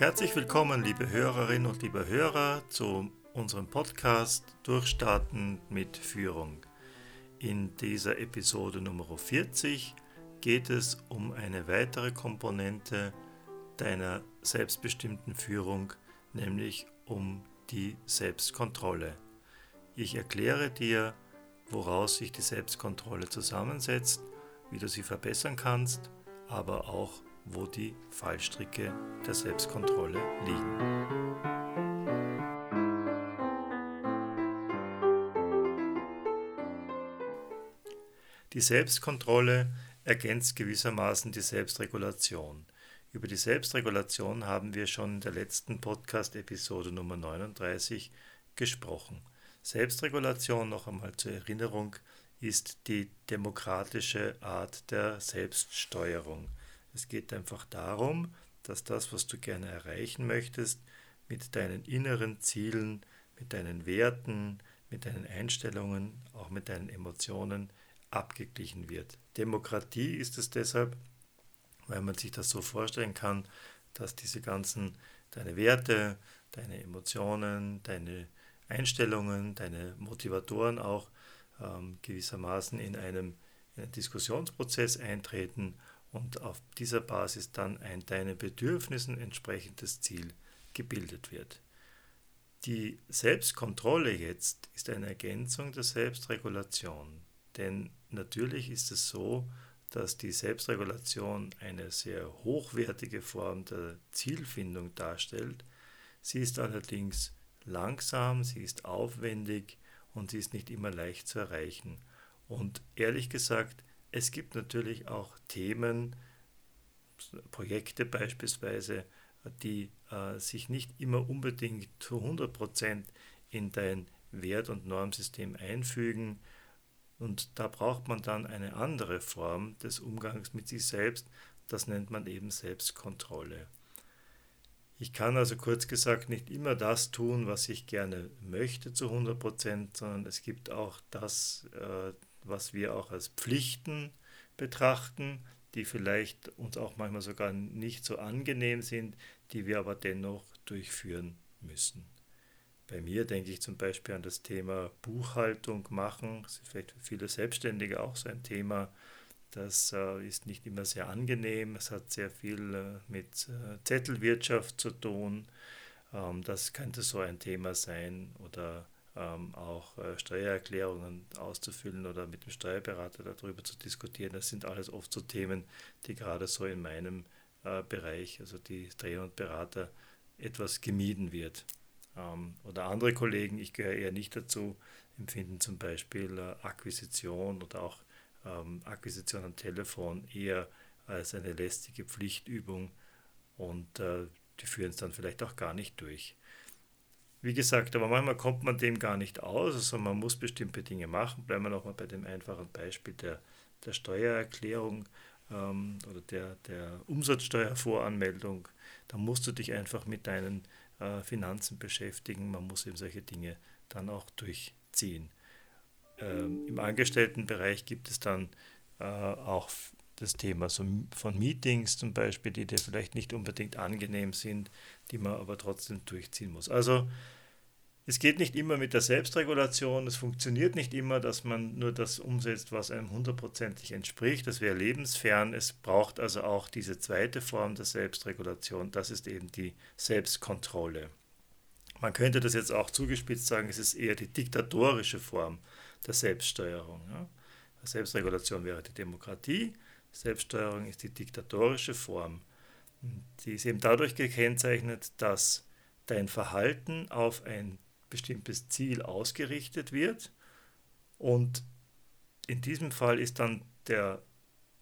Herzlich willkommen, liebe Hörerinnen und liebe Hörer, zu unserem Podcast Durchstarten mit Führung. In dieser Episode Nummer 40 geht es um eine weitere Komponente deiner selbstbestimmten Führung, nämlich um die Selbstkontrolle. Ich erkläre dir, woraus sich die Selbstkontrolle zusammensetzt, wie du sie verbessern kannst, aber auch wo die Fallstricke der Selbstkontrolle liegen. Die Selbstkontrolle ergänzt gewissermaßen die Selbstregulation. Über die Selbstregulation haben wir schon in der letzten Podcast-Episode Nummer 39 gesprochen. Selbstregulation, noch einmal zur Erinnerung, ist die demokratische Art der Selbststeuerung. Es geht einfach darum, dass das, was du gerne erreichen möchtest, mit deinen inneren Zielen, mit deinen Werten, mit deinen Einstellungen, auch mit deinen Emotionen abgeglichen wird. Demokratie ist es deshalb, weil man sich das so vorstellen kann, dass diese ganzen, deine Werte, deine Emotionen, deine Einstellungen, deine Motivatoren auch ähm, gewissermaßen in einem, in einen Diskussionsprozess eintreten und auf dieser Basis dann ein deinen Bedürfnissen entsprechendes Ziel gebildet wird. Die Selbstkontrolle jetzt ist eine Ergänzung der Selbstregulation, denn natürlich ist es so, dass die Selbstregulation eine sehr hochwertige Form der Zielfindung darstellt. Sie ist allerdings langsam, sie ist aufwendig und sie ist nicht immer leicht zu erreichen. Und ehrlich gesagt, es gibt natürlich auch Themen, Projekte beispielsweise, die äh, sich nicht immer unbedingt zu 100% in dein Wert- und Normsystem einfügen. Und da braucht man dann eine andere Form des Umgangs mit sich selbst. Das nennt man eben Selbstkontrolle. Ich kann also kurz gesagt nicht immer das tun, was ich gerne möchte zu 100%, sondern es gibt auch das, äh, was wir auch als Pflichten betrachten, die vielleicht uns auch manchmal sogar nicht so angenehm sind, die wir aber dennoch durchführen müssen. Bei mir denke ich zum Beispiel an das Thema Buchhaltung machen. Das ist vielleicht für viele Selbstständige auch so ein Thema. Das äh, ist nicht immer sehr angenehm. Es hat sehr viel äh, mit äh, Zettelwirtschaft zu tun. Ähm, das könnte so ein Thema sein. Oder ähm, auch äh, Steuererklärungen auszufüllen oder mit dem Steuerberater darüber zu diskutieren. Das sind alles oft so Themen, die gerade so in meinem äh, Bereich, also die Trainer und Berater, etwas gemieden wird. Ähm, oder andere Kollegen, ich gehöre eher nicht dazu, empfinden zum Beispiel äh, Akquisition oder auch ähm, Akquisition am Telefon eher als eine lästige Pflichtübung und äh, die führen es dann vielleicht auch gar nicht durch. Wie gesagt, aber manchmal kommt man dem gar nicht aus, also man muss bestimmte Dinge machen. Bleiben wir nochmal bei dem einfachen Beispiel der, der Steuererklärung ähm, oder der, der Umsatzsteuervoranmeldung. Da musst du dich einfach mit deinen äh, Finanzen beschäftigen. Man muss eben solche Dinge dann auch durchziehen. Ähm, Im Angestelltenbereich gibt es dann äh, auch das Thema so von Meetings zum Beispiel, die dir vielleicht nicht unbedingt angenehm sind, die man aber trotzdem durchziehen muss. Also es geht nicht immer mit der Selbstregulation, es funktioniert nicht immer, dass man nur das umsetzt, was einem hundertprozentig entspricht. Das wäre lebensfern. Es braucht also auch diese zweite Form der Selbstregulation, das ist eben die Selbstkontrolle. Man könnte das jetzt auch zugespitzt sagen, es ist eher die diktatorische Form der Selbststeuerung. Ja. Selbstregulation wäre die Demokratie, Selbststeuerung ist die diktatorische Form. Die ist eben dadurch gekennzeichnet, dass dein Verhalten auf ein bestimmtes Ziel ausgerichtet wird und in diesem Fall ist dann der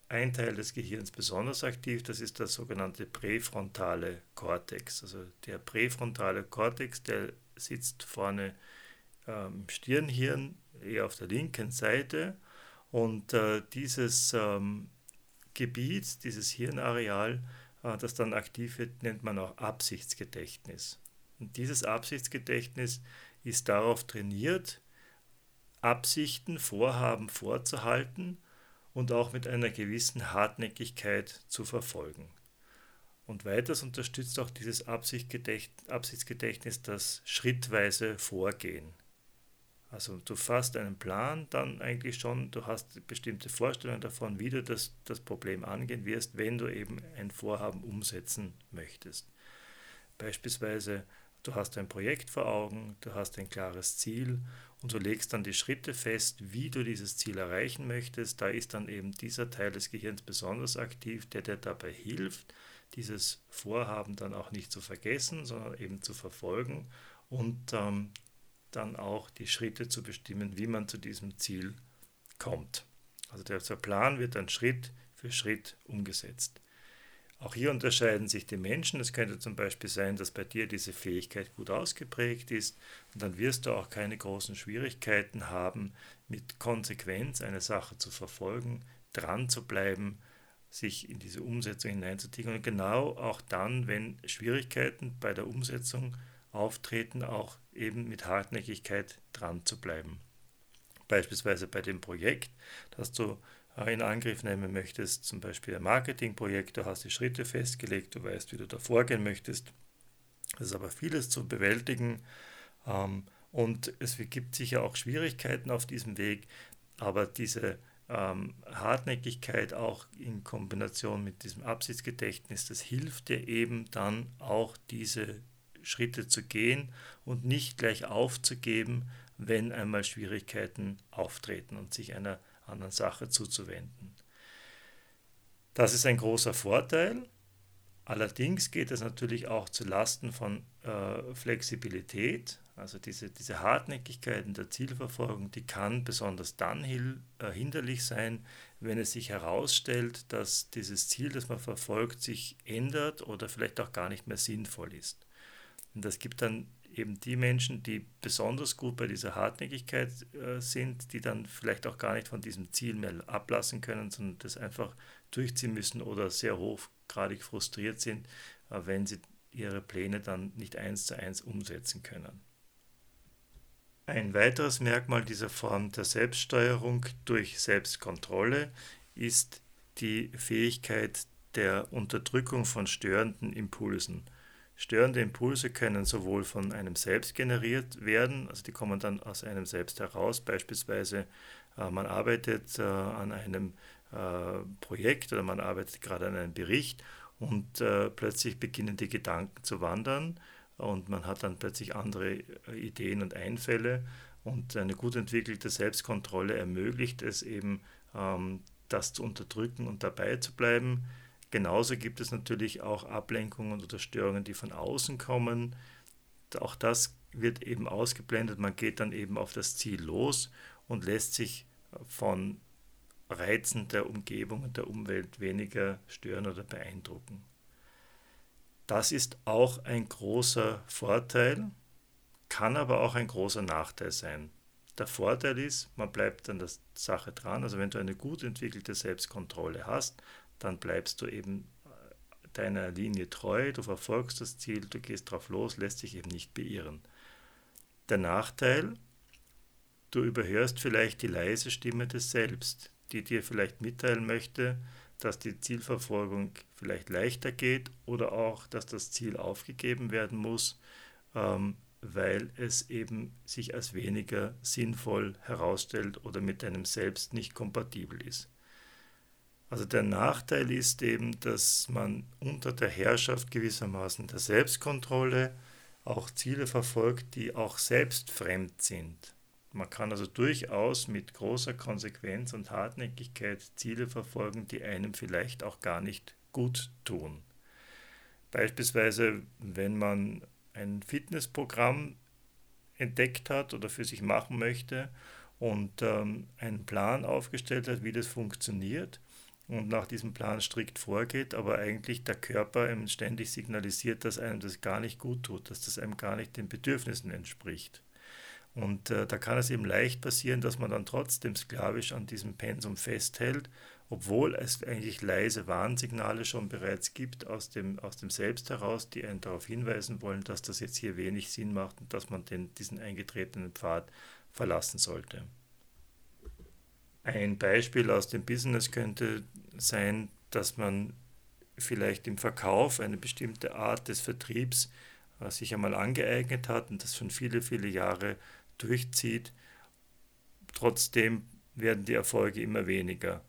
ein Teil des Gehirns besonders aktiv, das ist der sogenannte präfrontale Kortex. Also der präfrontale Kortex, der sitzt vorne ähm, im Stirnhirn, eher auf der linken Seite und äh, dieses ähm, Gebiet, dieses Hirnareal, äh, das dann aktiv wird, nennt man auch Absichtsgedächtnis. Und dieses Absichtsgedächtnis ist darauf trainiert, Absichten, Vorhaben vorzuhalten und auch mit einer gewissen Hartnäckigkeit zu verfolgen. Und weiters unterstützt auch dieses Absichtsgedächtnis das schrittweise Vorgehen. Also du fasst einen Plan dann eigentlich schon, du hast bestimmte Vorstellungen davon, wie du das, das Problem angehen wirst, wenn du eben ein Vorhaben umsetzen möchtest. Beispielsweise, du hast ein Projekt vor Augen, du hast ein klares Ziel und du legst dann die Schritte fest, wie du dieses Ziel erreichen möchtest. Da ist dann eben dieser Teil des Gehirns besonders aktiv, der dir dabei hilft, dieses Vorhaben dann auch nicht zu vergessen, sondern eben zu verfolgen und ähm, dann auch die Schritte zu bestimmen, wie man zu diesem Ziel kommt. Also der Plan wird dann Schritt für Schritt umgesetzt. Auch hier unterscheiden sich die Menschen. Es könnte zum Beispiel sein, dass bei dir diese Fähigkeit gut ausgeprägt ist und dann wirst du auch keine großen Schwierigkeiten haben, mit Konsequenz eine Sache zu verfolgen, dran zu bleiben, sich in diese Umsetzung hineinzutigen und genau auch dann, wenn Schwierigkeiten bei der Umsetzung auftreten, auch eben mit Hartnäckigkeit dran zu bleiben. Beispielsweise bei dem Projekt, das du äh, in Angriff nehmen möchtest, zum Beispiel ein Marketingprojekt, du hast die Schritte festgelegt, du weißt, wie du da vorgehen möchtest. Es ist aber vieles zu bewältigen ähm, und es gibt sicher auch Schwierigkeiten auf diesem Weg, aber diese ähm, Hartnäckigkeit auch in Kombination mit diesem Absichtsgedächtnis, das hilft dir eben dann auch diese Schritte zu gehen und nicht gleich aufzugeben, wenn einmal Schwierigkeiten auftreten und sich einer anderen Sache zuzuwenden. Das ist ein großer Vorteil. Allerdings geht es natürlich auch zu Lasten von äh, Flexibilität. Also diese, diese Hartnäckigkeit in der Zielverfolgung, die kann besonders dann äh, hinderlich sein, wenn es sich herausstellt, dass dieses Ziel, das man verfolgt, sich ändert oder vielleicht auch gar nicht mehr sinnvoll ist. Und das gibt dann eben die Menschen, die besonders gut bei dieser Hartnäckigkeit äh, sind, die dann vielleicht auch gar nicht von diesem Ziel mehr ablassen können, sondern das einfach durchziehen müssen oder sehr hochgradig frustriert sind, äh, wenn sie ihre Pläne dann nicht eins zu eins umsetzen können. Ein weiteres Merkmal dieser Form der Selbststeuerung durch Selbstkontrolle ist die Fähigkeit der Unterdrückung von störenden Impulsen. Störende Impulse können sowohl von einem selbst generiert werden, also die kommen dann aus einem selbst heraus, beispielsweise äh, man arbeitet äh, an einem äh, Projekt oder man arbeitet gerade an einem Bericht und äh, plötzlich beginnen die Gedanken zu wandern und man hat dann plötzlich andere äh, Ideen und Einfälle und eine gut entwickelte Selbstkontrolle ermöglicht es eben, ähm, das zu unterdrücken und dabei zu bleiben. Genauso gibt es natürlich auch Ablenkungen oder Störungen, die von außen kommen. Auch das wird eben ausgeblendet. Man geht dann eben auf das Ziel los und lässt sich von Reizen der Umgebung und der Umwelt weniger stören oder beeindrucken. Das ist auch ein großer Vorteil, kann aber auch ein großer Nachteil sein. Der Vorteil ist, man bleibt an der Sache dran. Also wenn du eine gut entwickelte Selbstkontrolle hast, dann bleibst du eben äh, deiner Linie treu, du verfolgst das Ziel, du gehst drauf los, lässt dich eben nicht beirren. Der Nachteil, du überhörst vielleicht die leise Stimme des Selbst, die dir vielleicht mitteilen möchte, dass die Zielverfolgung vielleicht leichter geht oder auch, dass das Ziel aufgegeben werden muss, ähm, weil es eben sich als weniger sinnvoll herausstellt oder mit deinem Selbst nicht kompatibel ist. Also der Nachteil ist eben, dass man unter der Herrschaft gewissermaßen der Selbstkontrolle auch Ziele verfolgt, die auch selbst fremd sind. Man kann also durchaus mit großer Konsequenz und Hartnäckigkeit Ziele verfolgen, die einem vielleicht auch gar nicht gut tun. Beispielsweise, wenn man ein Fitnessprogramm entdeckt hat oder für sich machen möchte und ähm, einen Plan aufgestellt hat, wie das funktioniert, und nach diesem Plan strikt vorgeht, aber eigentlich der Körper ihm ständig signalisiert, dass einem das gar nicht gut tut, dass das einem gar nicht den Bedürfnissen entspricht. Und äh, da kann es eben leicht passieren, dass man dann trotzdem sklavisch an diesem Pensum festhält, obwohl es eigentlich leise Warnsignale schon bereits gibt aus dem, aus dem Selbst heraus, die einen darauf hinweisen wollen, dass das jetzt hier wenig Sinn macht und dass man den, diesen eingetretenen Pfad verlassen sollte. Ein Beispiel aus dem Business könnte sein, dass man vielleicht im Verkauf eine bestimmte Art des Vertriebs äh, sich einmal angeeignet hat und das schon viele, viele Jahre durchzieht. Trotzdem werden die Erfolge immer weniger.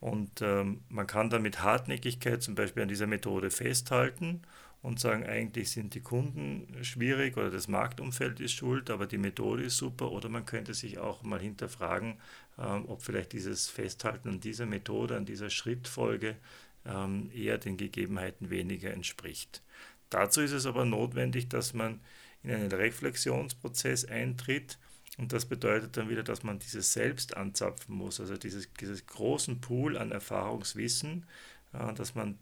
Und ähm, man kann dann mit Hartnäckigkeit zum Beispiel an dieser Methode festhalten und sagen, eigentlich sind die Kunden schwierig oder das Marktumfeld ist schuld, aber die Methode ist super. Oder man könnte sich auch mal hinterfragen, ähm, ob vielleicht dieses Festhalten an dieser Methode, an dieser Schrittfolge ähm, eher den Gegebenheiten weniger entspricht. Dazu ist es aber notwendig, dass man in einen Reflexionsprozess eintritt. Und das bedeutet dann wieder, dass man dieses Selbst anzapfen muss, also dieses, dieses großen Pool an Erfahrungswissen, äh, dass man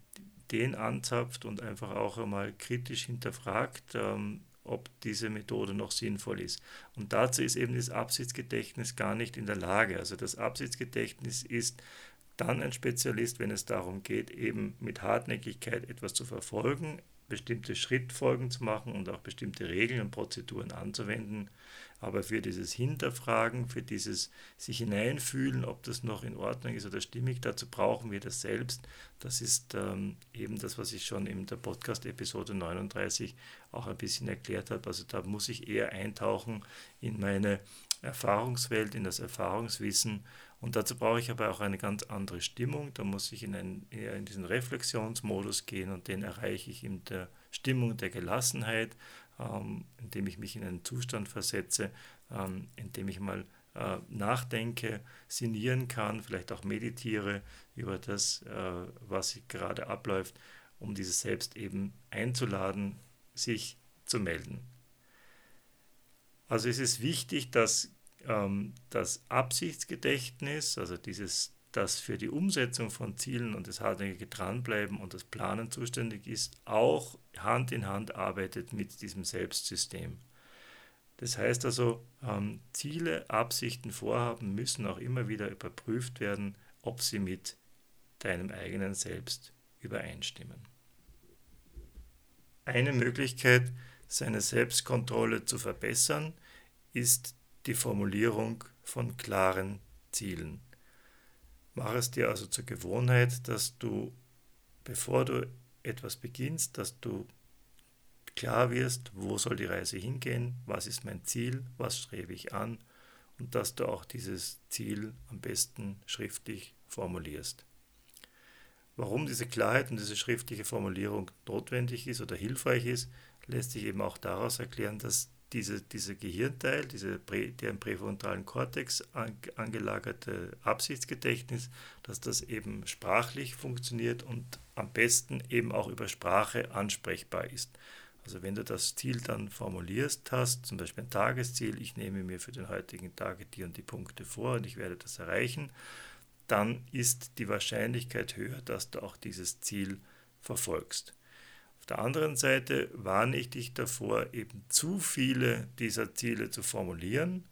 den anzapft und einfach auch einmal kritisch hinterfragt, ähm, ob diese Methode noch sinnvoll ist. Und dazu ist eben das Absichtsgedächtnis gar nicht in der Lage. Also das Absichtsgedächtnis ist dann ein Spezialist, wenn es darum geht, eben mit Hartnäckigkeit etwas zu verfolgen, bestimmte Schrittfolgen zu machen und auch bestimmte Regeln und Prozeduren anzuwenden. Aber für dieses Hinterfragen, für dieses sich hineinfühlen, ob das noch in Ordnung ist oder stimmig, dazu brauchen wir das selbst. Das ist ähm, eben das, was ich schon in der Podcast-Episode 39 auch ein bisschen erklärt habe. Also da muss ich eher eintauchen in meine Erfahrungswelt, in das Erfahrungswissen und dazu brauche ich aber auch eine ganz andere Stimmung. Da muss ich in, einen, in diesen Reflexionsmodus gehen und den erreiche ich in der Stimmung der Gelassenheit, ähm, indem ich mich in einen Zustand versetze, ähm, indem ich mal äh, nachdenke, sinnieren kann, vielleicht auch meditiere über das, äh, was gerade abläuft, um dieses Selbst eben einzuladen, sich zu melden. Also es ist wichtig, dass ähm, das Absichtsgedächtnis, also dieses, das für die Umsetzung von Zielen und das hartnäckige Dranbleiben und das Planen zuständig ist, auch Hand in Hand arbeitet mit diesem Selbstsystem. Das heißt also, ähm, Ziele, Absichten, Vorhaben müssen auch immer wieder überprüft werden, ob sie mit deinem eigenen Selbst übereinstimmen. Eine Möglichkeit, seine Selbstkontrolle zu verbessern, ist die Formulierung von klaren Zielen. Mach es dir also zur Gewohnheit, dass du, bevor du etwas beginnst, dass du klar wirst, wo soll die Reise hingehen, was ist mein Ziel, was strebe ich an und dass du auch dieses Ziel am besten schriftlich formulierst. Warum diese Klarheit und diese schriftliche Formulierung notwendig ist oder hilfreich ist, lässt sich eben auch daraus erklären, dass diese, dieser Gehirnteil, diese Prä, der im präfrontalen Kortex an, angelagerte Absichtsgedächtnis, dass das eben sprachlich funktioniert und am besten eben auch über Sprache ansprechbar ist. Also wenn du das Ziel dann formulierst hast, zum Beispiel ein Tagesziel, ich nehme mir für den heutigen Tag die und die Punkte vor und ich werde das erreichen, dann ist die Wahrscheinlichkeit höher, dass du auch dieses Ziel verfolgst. Auf der anderen Seite warne ich dich davor, eben zu viele dieser Ziele zu formulieren,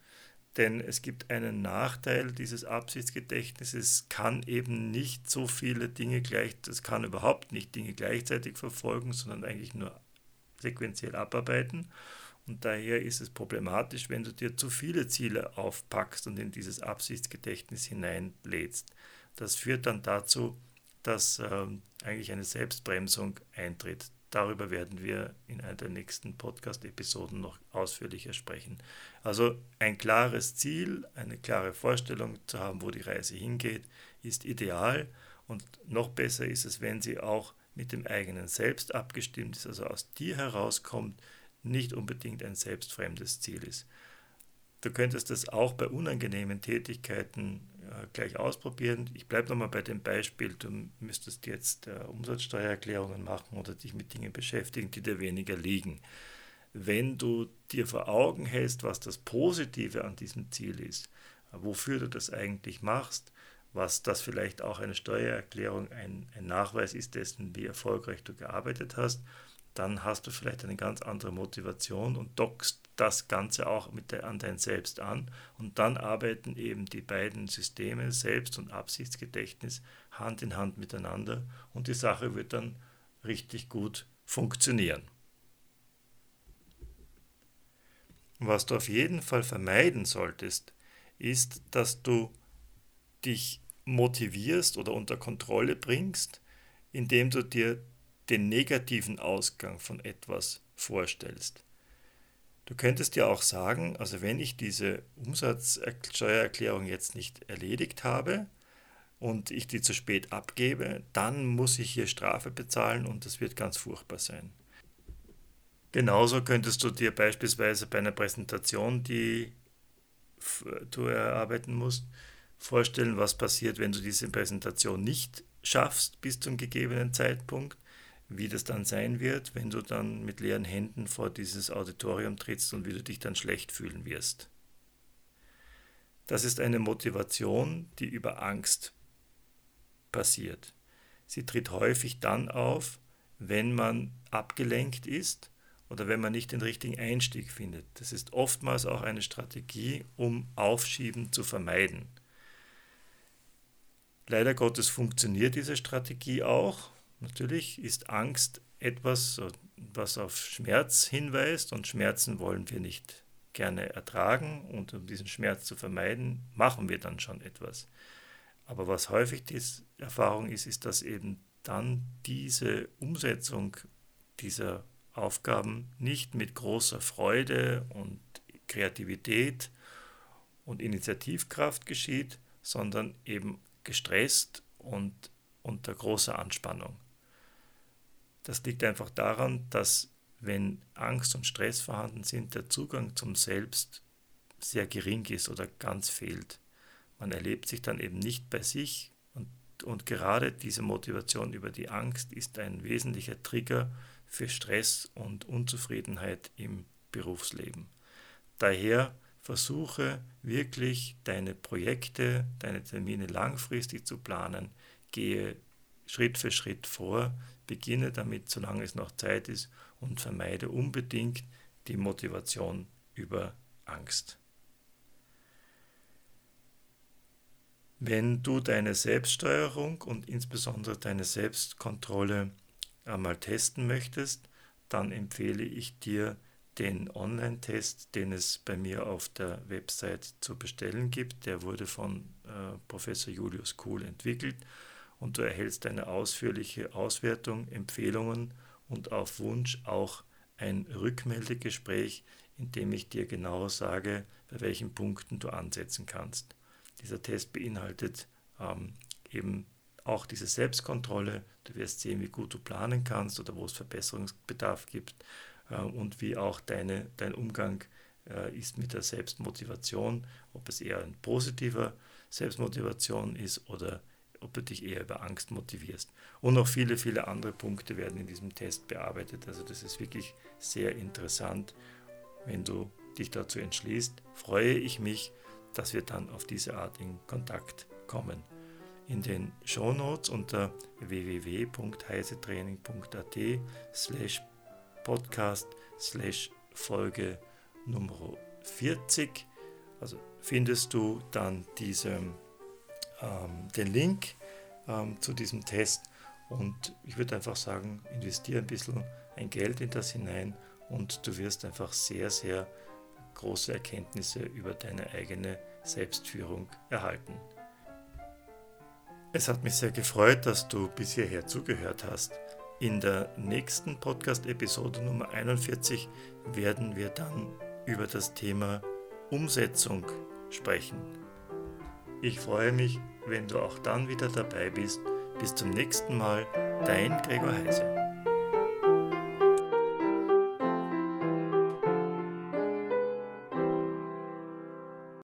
denn es gibt einen Nachteil dieses Absichtsgedächtnisses, es kann eben nicht so viele Dinge gleich, es kann überhaupt nicht Dinge gleichzeitig verfolgen, sondern eigentlich nur sequenziell abarbeiten. Und daher ist es problematisch, wenn du dir zu viele Ziele aufpackst und in dieses Absichtsgedächtnis hineinlädst. Das führt dann dazu, dass äh, eigentlich eine Selbstbremsung eintritt. Darüber werden wir in einer der nächsten Podcast-Episoden noch ausführlicher sprechen. Also ein klares Ziel, eine klare Vorstellung zu haben, wo die Reise hingeht, ist ideal und noch besser ist es, wenn sie auch mit dem eigenen Selbst abgestimmt ist, also aus dir herauskommt, nicht unbedingt ein selbstfremdes Ziel ist. Du könntest das auch bei unangenehmen Tätigkeiten gleich ausprobieren. Ich bleibe nochmal bei dem Beispiel, du müsstest jetzt äh, Umsatzsteuererklärungen machen oder dich mit Dingen beschäftigen, die dir weniger liegen. Wenn du dir vor Augen hältst, was das Positive an diesem Ziel ist, wofür du das eigentlich machst, was das vielleicht auch eine Steuererklärung ein, ein Nachweis ist dessen, wie erfolgreich du gearbeitet hast, dann hast du vielleicht eine ganz andere Motivation und dockst das Ganze auch mit der, an dein Selbst an. Und dann arbeiten eben die beiden Systeme, Selbst- und Absichtsgedächtnis, Hand in Hand miteinander und die Sache wird dann richtig gut funktionieren. Was du auf jeden Fall vermeiden solltest, ist, dass du dich motivierst oder unter Kontrolle bringst, indem du dir den negativen Ausgang von etwas vorstellst. Du könntest ja auch sagen, also wenn ich diese Umsatzsteuererklärung jetzt nicht erledigt habe und ich die zu spät abgebe, dann muss ich hier Strafe bezahlen und das wird ganz furchtbar sein. Genauso könntest du dir beispielsweise bei einer Präsentation, die du erarbeiten musst, vorstellen, was passiert, wenn du diese Präsentation nicht schaffst bis zum gegebenen Zeitpunkt, wie das dann sein wird, wenn du dann mit leeren Händen vor dieses Auditorium trittst und wie du dich dann schlecht fühlen wirst. Das ist eine Motivation, die über Angst passiert. Sie tritt häufig dann auf, wenn man abgelenkt ist oder wenn man nicht den richtigen Einstieg findet. Das ist oftmals auch eine Strategie, um Aufschieben zu vermeiden. Leider Gottes funktioniert diese Strategie auch. Natürlich ist Angst etwas, was auf Schmerz hinweist und Schmerzen wollen wir nicht gerne ertragen und um diesen Schmerz zu vermeiden, machen wir dann schon etwas. Aber was häufig die Erfahrung ist, ist, dass eben dann diese Umsetzung dieser Aufgaben nicht mit großer Freude und Kreativität und Initiativkraft geschieht, sondern eben gestresst und unter großer Anspannung. Das liegt einfach daran, dass wenn Angst und Stress vorhanden sind, der Zugang zum Selbst sehr gering ist oder ganz fehlt. Man erlebt sich dann eben nicht bei sich und, und gerade diese Motivation über die Angst ist ein wesentlicher Trigger für Stress und Unzufriedenheit im Berufsleben. Daher versuche wirklich deine Projekte, deine Termine langfristig zu planen, gehe Schritt für Schritt vor, beginne damit, solange es noch Zeit ist und vermeide unbedingt die Motivation über Angst. Wenn du deine Selbststeuerung und insbesondere deine Selbstkontrolle einmal testen möchtest, dann empfehle ich dir den Online-Test, den es bei mir auf der Website zu bestellen gibt. Der wurde von äh, Professor Julius Kuhl entwickelt und du erhältst eine ausführliche Auswertung, Empfehlungen und auf Wunsch auch ein Rückmeldegespräch, in dem ich dir genau sage, bei welchen Punkten du ansetzen kannst. Dieser Test beinhaltet ähm, eben auch diese Selbstkontrolle. Du wirst sehen, wie gut du planen kannst oder wo es Verbesserungsbedarf gibt äh, und wie auch deine, dein Umgang äh, ist mit der Selbstmotivation, ob es eher ein positiver Selbstmotivation ist oder ob du dich eher über Angst motivierst. Und noch viele, viele andere Punkte werden in diesem Test bearbeitet. Also das ist wirklich sehr interessant. Wenn du dich dazu entschließt, freue ich mich, dass wir dann auf diese Art in Kontakt kommen in den Shownotes unter www.heisetraining.at slash podcast slash Folge Nummer 40. Also findest du dann diesen, ähm, den Link ähm, zu diesem Test und ich würde einfach sagen, investiere ein bisschen ein Geld in das hinein und du wirst einfach sehr, sehr große Erkenntnisse über deine eigene Selbstführung erhalten. Es hat mich sehr gefreut, dass du bis hierher zugehört hast. In der nächsten Podcast-Episode Nummer 41 werden wir dann über das Thema Umsetzung sprechen. Ich freue mich, wenn du auch dann wieder dabei bist. Bis zum nächsten Mal, dein Gregor Heise.